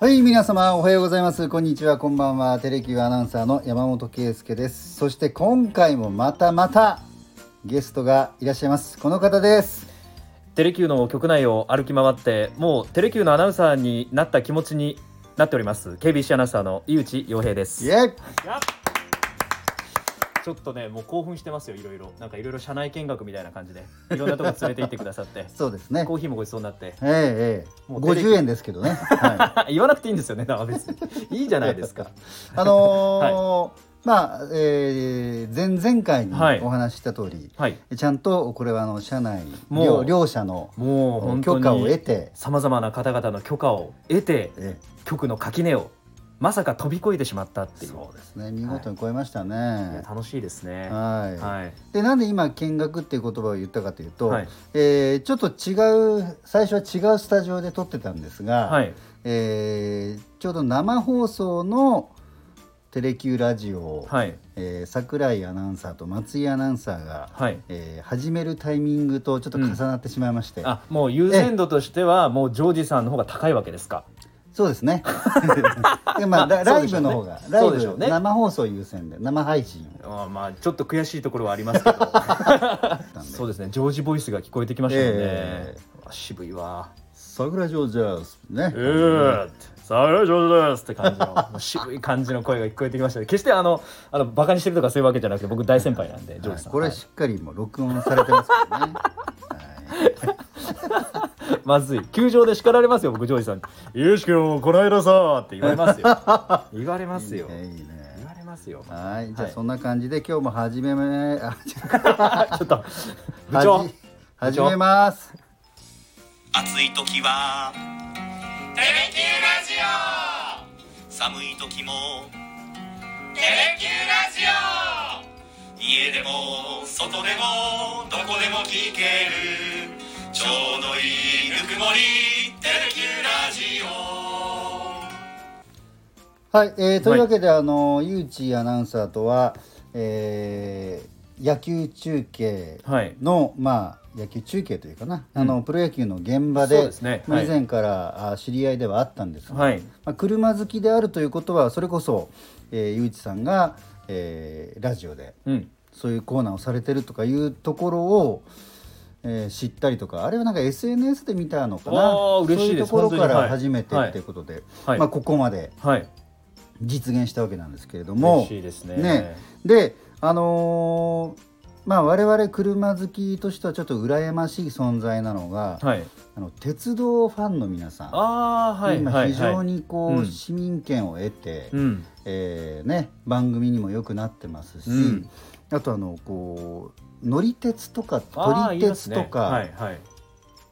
はい、皆様おはようございます。こんにちは、こんばんは。テレキューアナウンサーの山本圭介です。そして今回もまたまたゲストがいらっしゃいます。この方です。テレキューの局内を歩き回ってもうテレキューのアナウンサーになった気持ちになっております KBC アナウンサーの井内洋平ですイエイちょっとねもう興奮してますよいろいろ。なんかいろいろ社内見学みたいな感じで。いろんなとこ連れて行ってくださって。そうですね。コーヒーもごちそうになって。ええええ、もうテレビ。50円ですけどね。はい。言わなくていいんですよね別に。いいじゃないですか。あのーまあ、えー、前々回にはい。お話しした通り、はい。ちゃんとこれはあの社内もう両両社のもう許可を得にて、さまざまな方々の許可を得てえ局の垣根をまさか飛び越えてしまったっていう。そうですね。見事に超えましたい。やね。楽しいですね。はい。はい。でなんで今見学っていう言葉を言ったかというと、はい。えーちょっと違う最初は違うスタジオで撮ってたんですが、はい。えーちょうど生放送のテレキューラジオを、はい。えー桜井アナウンサーと松井アナウンサーが、はい。えー始めるタイミングとちょっと重なってしまいまして、あもう優先度としてはもうジョージさんの方が高いわけですか？そうですね。で、まあ、ラライブの方が、ライブ、そうでしょうね。生放送優先で生配信を。あまあちょっと悔しいところはありますけど。そうですね。ジョージボイスが聞こえてきましたよね、えあ渋いわ。桜城ジャズね、えーってさあ上手ですって感じの もう渋い感じの声が聞こえてきましたね。決してあのあのバカにしてるとかそういうわけじゃなくて僕大先輩なんでジョージさん、これはいしっかりもう録音されてますからね。はい まずい。球場で叱られますよ僕ジョージさんに「ゆうし君この間さ」って言われますよ。言われますよ。いいねいい言ねわれますよ。はい、じゃあはい。そんな感じで今日も始めめあ ちょっと部長。はじ始めます。暑い時は「テレキューラジオ」寒い時も「テレキューラジオ」家でも外でもどこでも聞けるちょうどいいぬくもり「テレキューラジオ」はい、えー、というわけで、あのゆうちアナウンサーとは、えー野球中継。はい。の、まあ野球中継というかな、あのプロ野球の現場でねはいまあ以前から、あ知り合いではあったんですが、はい。まあ、車好きであるということはそれこそ、えー、ゆうちさんが、えーラジオでうん。そういうコーナーをされてるとかいうところを、えー知ったりとかあれはなんか SNS で見たのかな？そういうところから初めてはい。ってい。うことで、はい。まあ、ここまではい。実現したわけなんですけれどもいですね。であのーまあ我々車好きとしてはちょっと羨ましい存在なのが、はい。あの鉄道ファンの皆さん。ああはい。今非常にこう、うん。市民権を得て、うんえーね、番組にもよくなってますし、うん。あとあのこう乗り鉄とかあ撮り鉄とか、はいはい。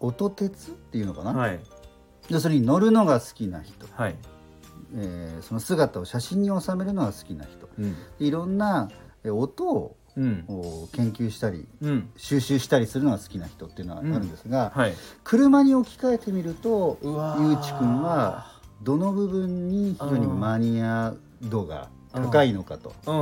音鉄っていうのかな、はい。要するに乗るのが好きな人、はい。えーその姿を写真に収めるのが好きな人。うん。いろんなえー音をうん。お研究したりうん。収集したりするのが好きな人っていうのはあるんですが、はい。車に置き換えてみるとゆうちくんはどの部分に非常にマニア度が高いのかとうん。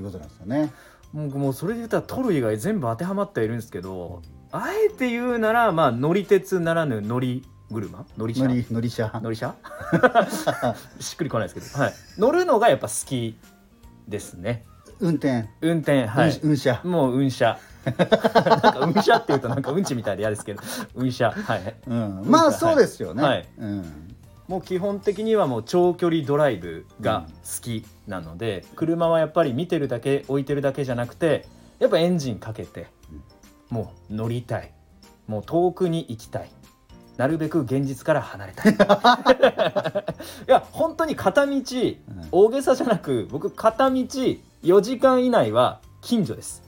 いうことなんですよね。もうもうそれで言ったら取る以外全部当てはまってはいるんですけどあえて言うならまあ乗り鉄ならぬ乗り車？乗り車？乗り乗り車？乗り車？しっくりこないですけど、はい、乗るのがやっぱ好きですね。運転、運転はい。運運車、もう運車。なんか運車っていうとなんかうんちみたいで嫌ですけど。運車。はい。うん、まあそうですよね。はい。うん、もう基本的にはもう長距離ドライブが好きなので、車はやっぱり見てるだけ置いてるだけじゃなくてやっぱエンジンかけてもう乗りたい。もう遠くに行きたい。なるべく現実から離れたい。いや本当に片道大げさじゃなく僕片道4時間以内は近所です。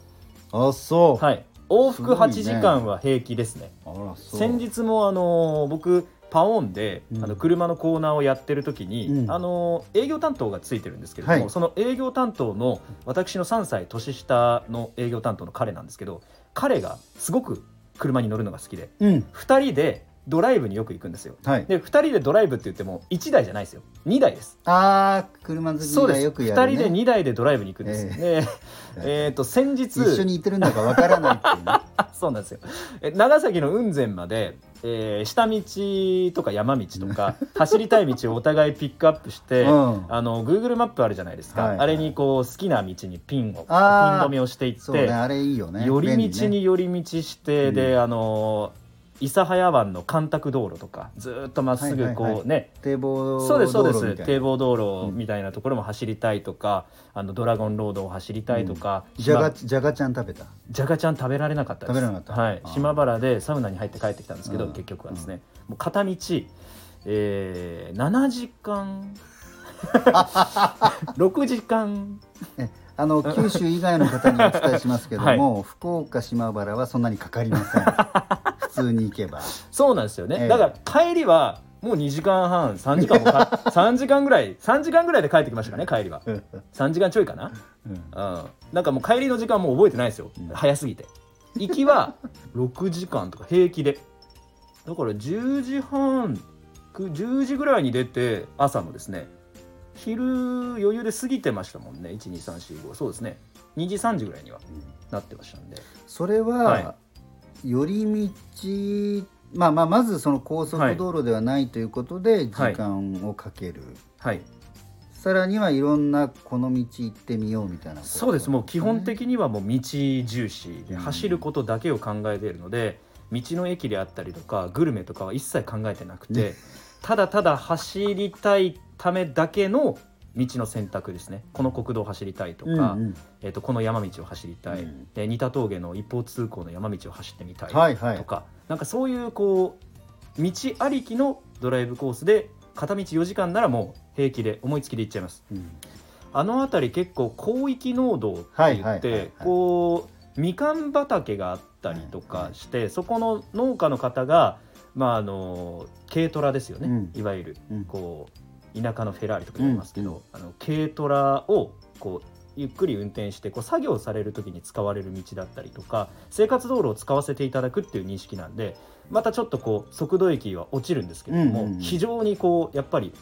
あそう。はい。往復すごいね。8時間は平気ですね。あらそう。先日もあのー僕パオンで、うん。あの車のコーナーをやってる時に、うん。あのー営業担当がついてるんですけれども、はい。その営業担当の私の3歳年下の営業担当の彼なんですけど彼がすごく車に乗るのが好きでうん、2人でドライブによく行くんですよ。はい。で2人でドライブって言っても1台じゃないですよ。2台です。ああ車好きがよくやる、ね。2人で2台でドライブに行くんです、で えーと先日一緒に行ってるんだかわからないっていうね。そうなんですよ。え長崎の雲仙まで、えー下道とか山道とか走りたい道をお互いピックアップして、うん。あの Google マップあるじゃないですか、はい。はいあれにこう好きな道にピンをピン止めをしていって、あれいいよね。寄り道に寄り道して、であの諫早湾の干拓道路とかずーっとまっすぐこうね、はいはい。はい堤防そうですそうで道路みたいな。す堤防道路みたいなところも走りたいとか、あのドラゴンロードを走りたいとか、じゃが島じゃがちゃん食べた？じゃがちゃん食べられなかったです。食べられなかった。はい。島原でサウナに入って帰ってきたんですけど、うん。結局はですね、もう片道、えー、7時間。6時間。えあの九州以外の方にお伝えしますけども、福岡島原はそんなにかかりません。普通に行けば。そうなんですよね、ええ。だから帰りはもう2時間半3時間もか 3時間ぐらい3時間ぐらいで帰ってきましたかね帰りは。3時間ちょいかな。うん。うん、なんかもう帰りの時間もう覚えてないですよ、うん。早すぎて。行きは6時間とか平気で。だから10時半く10時ぐらいに出て朝のですね昼余裕で過ぎてましたもんね。12345そうですね。2時3時ぐらいにはなってましたんで。それは、は寄り道まあまあまずその高速道路ではないということで時間をかける、はい。さらにはいろんなこの道行ってみようみたいなこと。そうです。もう基本的にはもう道重視でうん。走ることだけを考えているので道の駅であったりとかグルメとかは一切考えてなくて、ね。ただただ走りたいためだけの道の選択ですね。この国道を走りたいとか、うんうん。えー、とこの山道を走りたい、うん。で似た峠の一方通行の山道を走ってみたいはいはい。とか、なんかそういうこう道ありきのドライブコースで片道4時間ならもう平気で思いつきで行っちゃいます。うん。あの辺り結構広域農道ってはい言っはいはいはいてこうみかん畑があったりとかしてそこの農家の方がまああの軽トラですよね、うん。いわゆるうん。こう田舎のフェラーリとか言いますけど、うん。あの軽トラをこうゆっくり運転してこう作業される時に使われる道だったりとか生活道路を使わせていただくっていう認識なんでまたちょっとこう速度域は落ちるんですけれども、うんうんうん。非常にこうやっぱり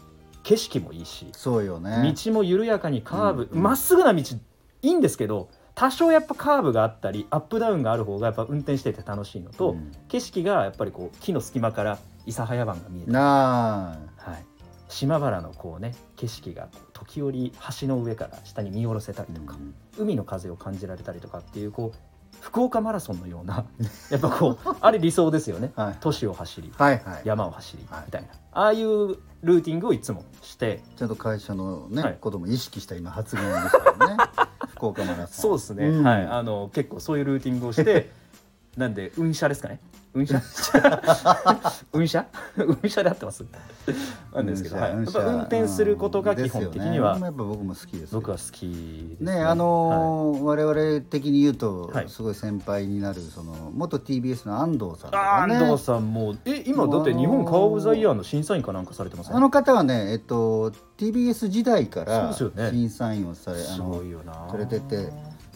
景色もいいしそうよね。道も緩やかにカーブうんま、っすぐな道いいんですけど多少やっぱカーブがあったりアップダウンがある方がやっぱ運転してて楽しいのと、うん。景色がやっぱりこう木の隙間から諫早湾が見えて、なあ。はい、島原のこうね景色が時折橋の上から下に見下ろせたりとか、海の風を感じられたりとかっていうこう福岡マラソンのような やっぱこう あれ理想ですよね、はい。都市を走りはいはい。山を走りはい。みたいな、ああいうルーティングをいつもして。ちゃんと会社のね、はい。ことも意識した今発言でしたよね。福岡マラソン。そうですね、うん。はい。あの結構そういうルーティングをしてなんで運車ですかね。運車運車運車で合ってます？なんですけど、はい、やっぱ運転することが基本的には、ねやっぱ僕も好きですよ。僕は好きですね。あのー我々的に言うと、はい。すごい先輩になるその元 TBS の安藤さんね。安藤さんもえ今だって日本カー・オブ・ザ・イヤーの審査員かなんかされてますねあの方はねえっと TBS 時代から審査員をされ、あすのされてて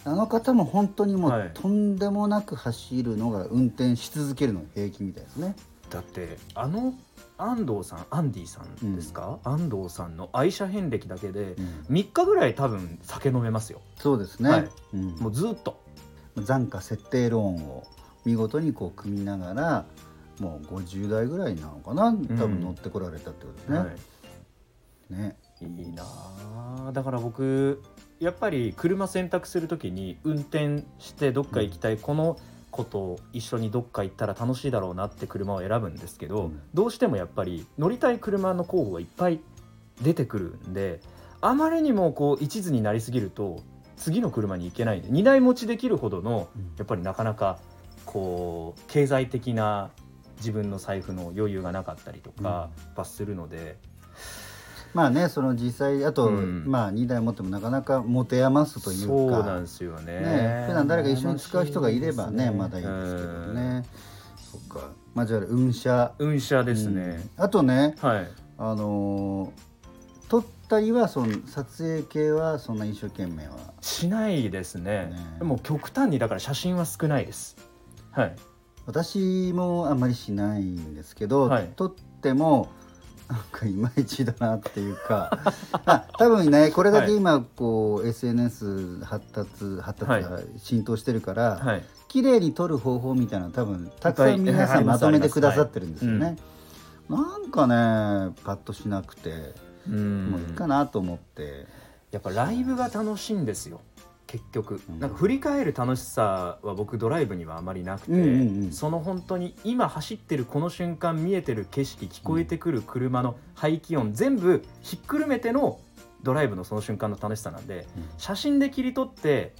あの方も本当にもう、はい。とんでもなく走るのが運転し続けるのが平気みたいですね。だってあの安藤さんアンディさんですか、安藤さんの愛車遍歴だけでうん。3日ぐらい多分酒飲めますよ。そうですね、はい。うん。もうずっと。残価設定ローンを見事にこう組みながらもう50代ぐらいなのかな多分乗ってこられたってことですね。はい。ね。いいなあ。だから僕やっぱり車選択する時に運転してどっか行きたい、この子と一緒にどっか行ったら楽しいだろうなって車を選ぶんですけど、うん。どうしてもやっぱり乗りたい車の候補がいっぱい出てくるんであまりにもこう一途になりすぎると次の車に行けないんで荷台持ちできるほどのうん。やっぱりなかなかこう経済的な自分の財布の余裕がなかったりとかやっぱするので。まあねその実際あと、うん。まあ2台持ってもなかなか持て余すというか。そうなんですよね。ね普段誰か一緒に使う人がいればね楽しまだいいですけどうんね。そっか。まあじゃあ運車運車ですね、うん。あとねはい。あのー撮ったりはその撮影系はそんな一生懸命は。しないですね。ねでも極端にだから写真は少ないです。はい。私もあんまりしないんですけど、はい。撮ってもなんかいまいちだなっていうか。あ多分ねこれだけ今こう、SNS 発達発達が浸透してるから、はい。綺麗に撮る方法みたいなの多分たくさん皆さんまとめてくださってるんですよはい。ね。なんかねパッとしなくて、うん。もういいかなと思って。やっぱライブが楽しいんですよ結局、うん。なんか振り返る楽しさは僕ドライブにはあまりなくて、うんうんうん。その本当に今走ってるこの瞬間見えてる景色聞こえてくる車の排気音全部ひっくるめてのドライブのその瞬間の楽しさなんでうん。写真で切り取って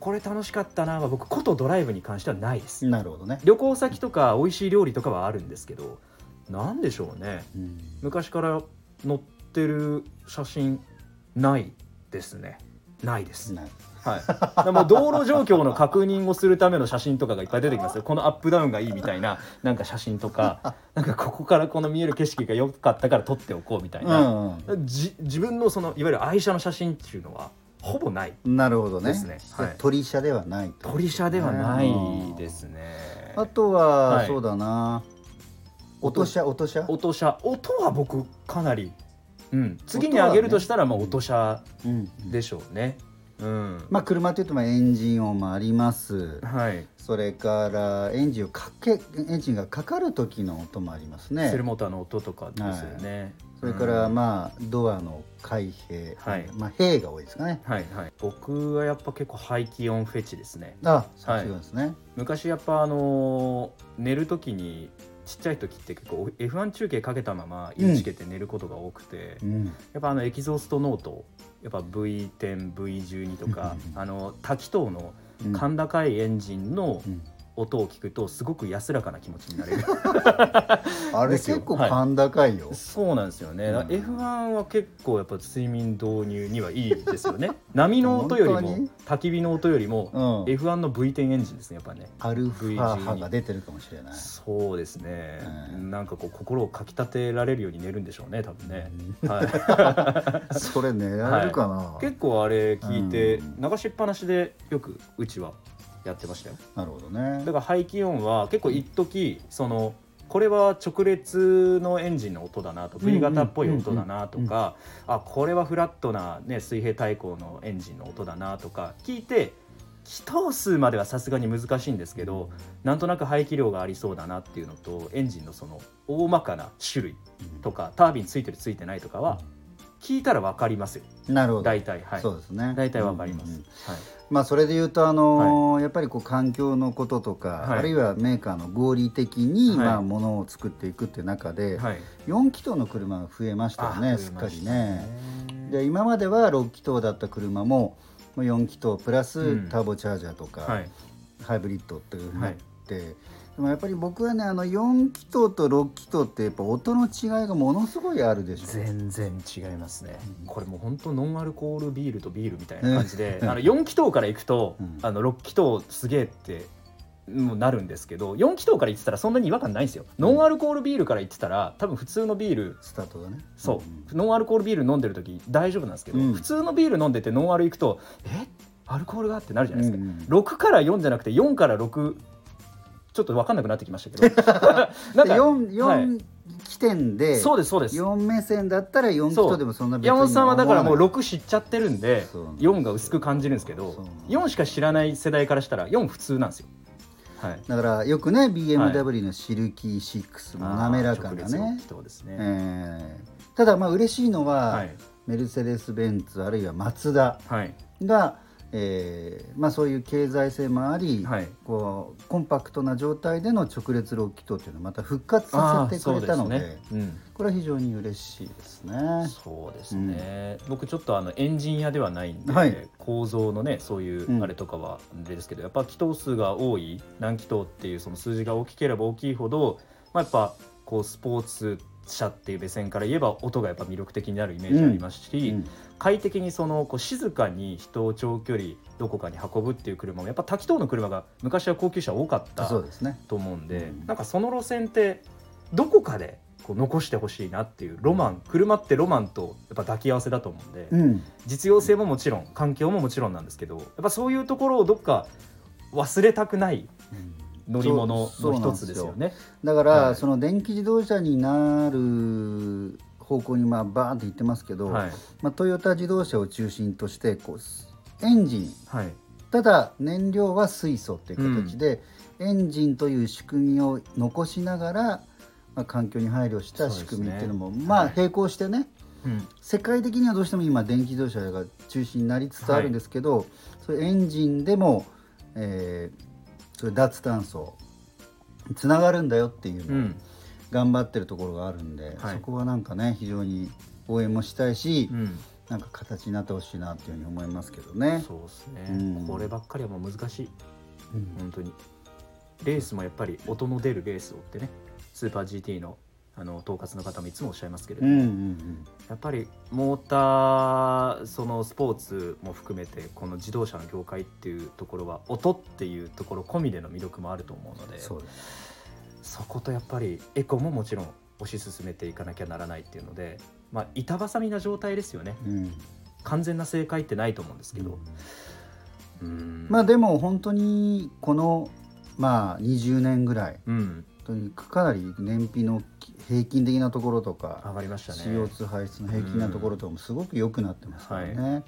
これ楽しかったなは僕ことドライブに関してはないです。なるほどね。旅行先とか美味しい料理とかはあるんですけどなんでしょうね。うん。昔から載ってる写真ないですねないです、ない。はい、もう道路状況の確認をするための写真とかがいっぱい出てきますよ。このアップダウンがいいみたいななんか写真とか。なんかここからこの見える景色が良かったから撮っておこうみたいな、うんじ自分のそのいわゆる愛車の写真っていうのはほぼないうん、なるほどね。ですね。はい。鳥車ではないと。鳥車ではないですね。あとは、はい。そうだな。音車音車？音車。音は僕かなり、うん、次に上げるとしたらまあ音車うん。でしょうね。うん。まあ車というとまあエンジン音もあります。はい。それからエンジンをかけエンジンがかかる時の音もありますねセル。モーターの音とかですよね。それからうんまあドアの開閉、はいまあ閉が多いですかね。はいはい。僕はやっぱ結構排気音フェチですね。あ、そうですね。昔やっぱあのー寝る時にちっちゃい時って結構 F1 中継かけたままインチケて寝ることが多くて、うん。やっぱあのエキゾーストノートやっぱ V10、V12 とかあの多気筒のうん。甲高いエンジンのうん音を聞くとすごく安らかな気持ちになれる。あれ結構甲高いよ。そうなんですよね、うん。だから F1 は結構やっぱ睡眠導入にはいいですよね。波の音よりも焚き火の音よりもうん。F1 の V10 エンジンですねやっぱね。アルファ波が出てるかもしれない。そうですね、うん。なんかこう心をかきたてられるように寝るんでしょうね多分ね、はい、それ狙えるかな？結構あれ聞いてうん。流しっぱなしでよくうちはやってましたよ。なるほどね。だ。から排気音は結構一時そのこれは直列のエンジンの音だなと V 型っぽい音だなとかあこれはフラットな、ね、水平対向のエンジンの音だなとか聞いて気筒数まではさすがに難しいんですけどなんとなく排気量がありそうだなっていうのとエンジンのその大まかな種類とかタービンついてるついてないとかは聞いたら分かりますよ。なるほど。大体はい。そうですね。大体分かります、うんうんうん。はい。まあそれで言うとあのーやっぱりこう環境のこととか、はい。あるいはメーカーの合理的に、はい。まあものを作っていくっていう中で、はい。4気筒の車が増えましたよあね。増えましたすっかりね。で今までは6気筒だった車ももう4気筒プラスうん。ターボチャージャーとか、はい。ハイブリッドっていうふうになって、でもやっぱり僕はねあの4気筒と6気筒ってやっぱ音の違いがものすごいあるでしょ。全然違いますね、うん。これもう本当ノンアルコールビールとビールみたいな感じで、うん。あの4気筒からいくと、うん。あの6気筒すげえってもうなるんですけど4気筒から言ってたらそんなに違和感ないんですよ、ノンアルコールビールから言ってたら多分普通のビールスタートがね。そう、ノンアルコールビール飲んでる時大丈夫なんですけど、うん。普通のビール飲んでてノンアルいくとえ？アルコールが？ってなるじゃないですか、うんうん6から4じゃなくて4から6ちょっと分かんなくなってきましたけど。なんでか 4, はい。4起点で、そうですそうです。4目線だったら4気筒でもそんな別に山本さんはだからもう思わない。6知っちゃってるんでそう4が薄く感じるんですけどそう4しか知らない世代からしたら4普通なんですよ。はい、だからよくね BMW のシルキー6も滑らかなね、音ですね。えーただまあ嬉しいのは、はい。メルセデス・ベンツあるいはマツダはい。が、えーまあ、そういう経済性もあり、はい。こうコンパクトな状態での直列6気筒っていうのをまた復活させてくれたのであーそうですね。これは非常に嬉しいですね。うん、。そうですね、僕ちょっとあのエンジン屋ではないんで、はい。構造のねそういううんあれとかはあれですけど、やっぱ気筒数が多い何気筒っていうその数字が大きければ大きいほど、まあ、やっぱこうスポーツ車っていう目線から言えば音がやっぱ魅力的になるイメージありますし、うん快適にそのこう静かに人を長距離どこかに運ぶっていう車もやっぱ多気筒の車が昔は高級車多かったそうですね。と思うんで、うん。なんかその路線ってどこかでこう残してほしいなっていうロマン車ってロマンとやっぱ抱き合わせだと思うんで、うん、実用性ももちろん環境ももちろんなんですけどやっぱそういうところをどっか忘れたくない乗り物そうの一つですよね。だから、はい。その電気自動車になる方向にまあバーンと言ってますけど、はい。まあ、トヨタ自動車を中心としてこうエンジン。はい。ただ燃料は水素っていう形で、エンジンという仕組みを残しながら、まあ、環境に配慮した仕組みっていうのも、まあ並行してねうん。世界的にはどうしても今電気自動車が中心になりつつあるんですけど、それエンジンでも、えーそれ脱炭素つながるんだよっていうのをうん。頑張ってるところがあるんで、はい。そこはなんかね非常に応援もしたいし、うん。なんか形になってほしいなっていうふうに思いますけどね。そうですね、うん。こればっかりはもう難しい。うん。本当に。レースもやっぱり音の出るレースをってねスーパー GT のあの統括の方もいつもおっしゃいますけれども、うんうんやっぱりモーターそのスポーツも含めてこの自動車の業界っていうところは音っていうところ込みでの魅力もあると思うのでそことやっぱりエコももちろん推し進めていかなきゃならないっていうので、まあ、板挟みな状態ですよね。うん。完全な正解ってないと思うんですけど、うん。まあでも本当にこのまあ20年ぐらいうん本当にかなり燃費の平均的なところとか上がりましたね CO2 排出の平均なところとかもすごく良くなってますからね。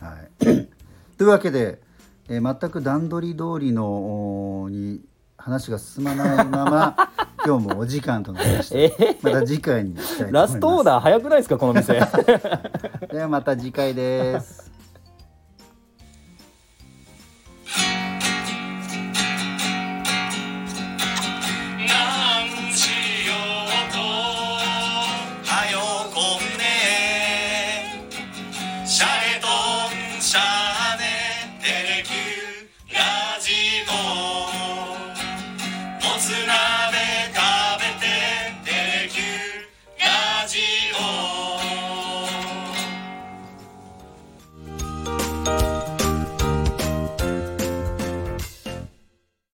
はい というわけで、えー全く段取り通りのに話が進まないまま 今日もお時間となりました。えまた次回にしたいと思います。ラストオーダー早くないですかこの店 ではまた次回です。